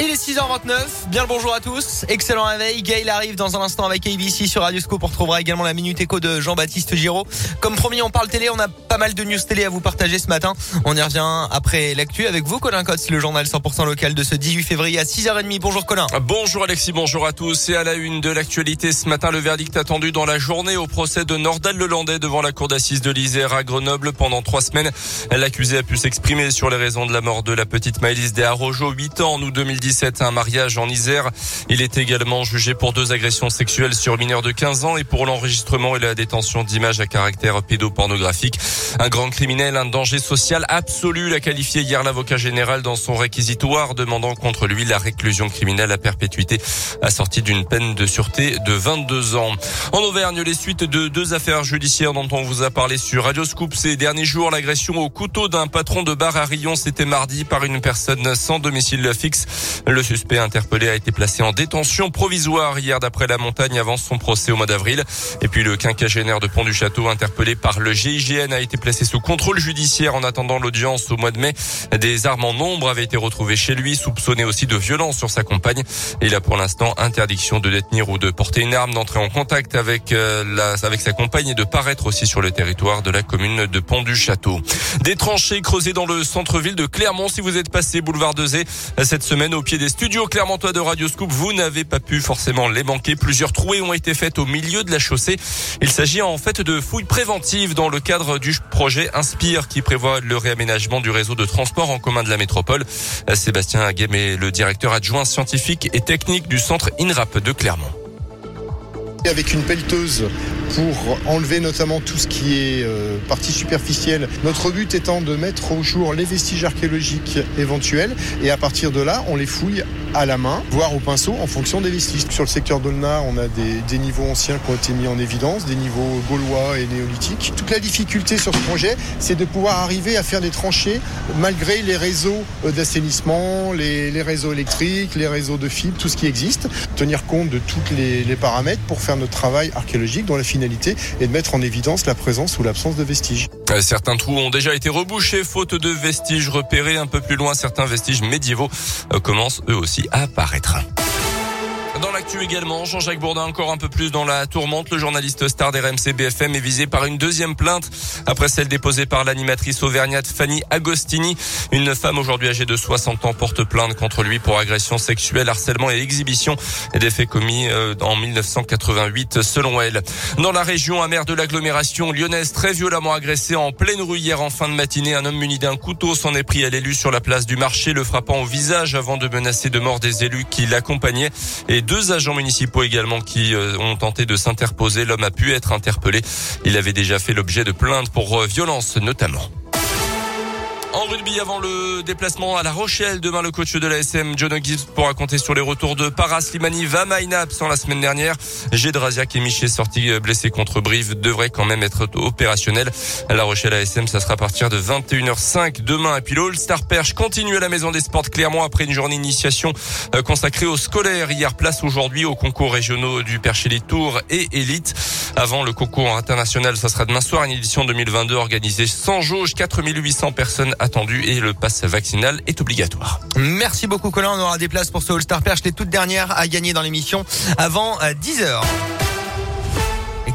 Il est 6h29, bien le bonjour à tous, excellent réveil, Gail arrive dans un instant avec ABC sur Radio Scoop, on également la Minute Écho de Jean-Baptiste Giraud. Comme promis, on parle télé, on a pas mal de news télé à vous partager ce matin, on y revient après l'actu avec vous Colin Cotes, le journal 100% local de ce 18 février à 6h30. Bonjour Colin. Bonjour Alexis, bonjour à tous. Et à la une de l'actualité ce matin, le verdict attendu dans la journée au procès de Nordal Lelandais devant la cour d'assises de l'Isère à Grenoble. Pendant trois semaines. L'accusé a pu s'exprimer sur les raisons de la mort de la petite Maëlys Desarrojo, 8 ans en août 2017, un mariage en Isère. Il est également jugé pour deux agressions sexuelles sur mineurs de 15 ans et pour l'enregistrement et la détention d'images à caractère pédopornographique. Un grand criminel, un danger social absolu, l'a qualifié hier l'avocat général dans son réquisitoire, demandant contre lui la réclusion criminelle à perpétuité assortie d'une peine de sûreté de 22 ans. En Auvergne, les suites de deux affaires judiciaires dont on vous a parlé sur Radio Scoop ces derniers jours, l'agression au couteau d'un patron de bar à Rion, c'était mardi par une personne sans domicile fixe. Le suspect interpellé a été placé en détention provisoire hier d'après la montagne avant son procès au mois d'avril. Et puis le quinquagénaire de Pont du Château interpellé par le GIGN a été placé sous contrôle judiciaire en attendant l'audience au mois de mai. Des armes en nombre avaient été retrouvées chez lui, soupçonné aussi de violence sur sa compagne. Il a pour l'instant interdiction de détenir ou de porter une arme, d'entrer en contact avec euh, la, avec sa compagne et de paraître aussi sur le territoire de la commune de Pont du Château. Des tranchées creusées dans le centre-ville de Clermont. Si vous êtes passé boulevard de Zé cette semaine au pied des studios clermontois de Radio Scoop, vous n'avez pas pu forcément les manquer. Plusieurs trouées ont été faites au milieu de la chaussée. Il s'agit en fait de fouilles préventives dans le cadre du projet Inspire qui prévoit le réaménagement du réseau de transport en commun de la métropole. Sébastien Aguem est le directeur adjoint scientifique et technique du centre INRAP de Clermont avec une pelleteuse pour enlever notamment tout ce qui est euh, partie superficielle. Notre but étant de mettre au jour les vestiges archéologiques éventuels et à partir de là, on les fouille à la main, voire au pinceau en fonction des vestiges. Sur le secteur d'Olna, on a des, niveaux anciens qui ont été mis en évidence, des niveaux gaulois et néolithiques. Toute la difficulté sur ce projet, c'est de pouvoir arriver à faire des tranchées malgré les réseaux d'assainissement, les, réseaux électriques, les réseaux de fibres, tout ce qui existe. Tenir compte de tous les paramètres pour faire notre travail archéologique dont la finalité est de mettre en évidence la présence ou l'absence de vestiges. Certains trous ont déjà été rebouchés faute de vestiges repérés un peu plus loin. Certains vestiges médiévaux commencent eux aussi à apparaître. L'actu également, Jean-Jacques Bourdin encore un peu plus dans la tourmente. Le journaliste star d'RMC BFM est visé par une deuxième plainte après celle déposée par l'animatrice auvergnate Fanny Agostini. Une femme aujourd'hui âgée de 60 ans porte plainte contre lui pour agression sexuelle, harcèlement et exhibition des faits commis euh, en 1988 selon elle. Dans la région, maire de l'agglomération lyonnaise très violemment agressé en pleine rue hier en fin de matinée. Un homme muni d'un couteau s'en est pris à l'élu sur la place du marché, le frappant au visage avant de menacer de mort des élus qui l'accompagnaient et deux agents municipaux également qui euh, ont tenté de s'interposer. L'homme a pu être interpellé. Il avait déjà fait l'objet de plaintes pour euh, violence notamment. En rugby, avant le déplacement à La Rochelle, demain le coach de l'ASM, John Gibbs, pourra compter sur les retours de Paras Slimani, Vamaina, absent la semaine dernière. Gédrasiak et Miché, sortis euh, blessés contre Brive, devraient quand même être opérationnels. La Rochelle ASM, ça sera à partir de 21h05 demain. Et puis l'All-Star Perche continue à la Maison des Sports Clermont après une journée d'initiation euh, consacrée aux scolaires. Hier, place aujourd'hui aux concours régionaux du Perche Elite Tour et Elite. Avant le concours international, ça sera demain soir, une édition 2022 organisée sans jauge, 4800 personnes attendu et le pass vaccinal est obligatoire. Merci beaucoup Colin, on aura des places pour ce All-Star Perche, les toutes dernières à gagner dans l'émission avant 10h.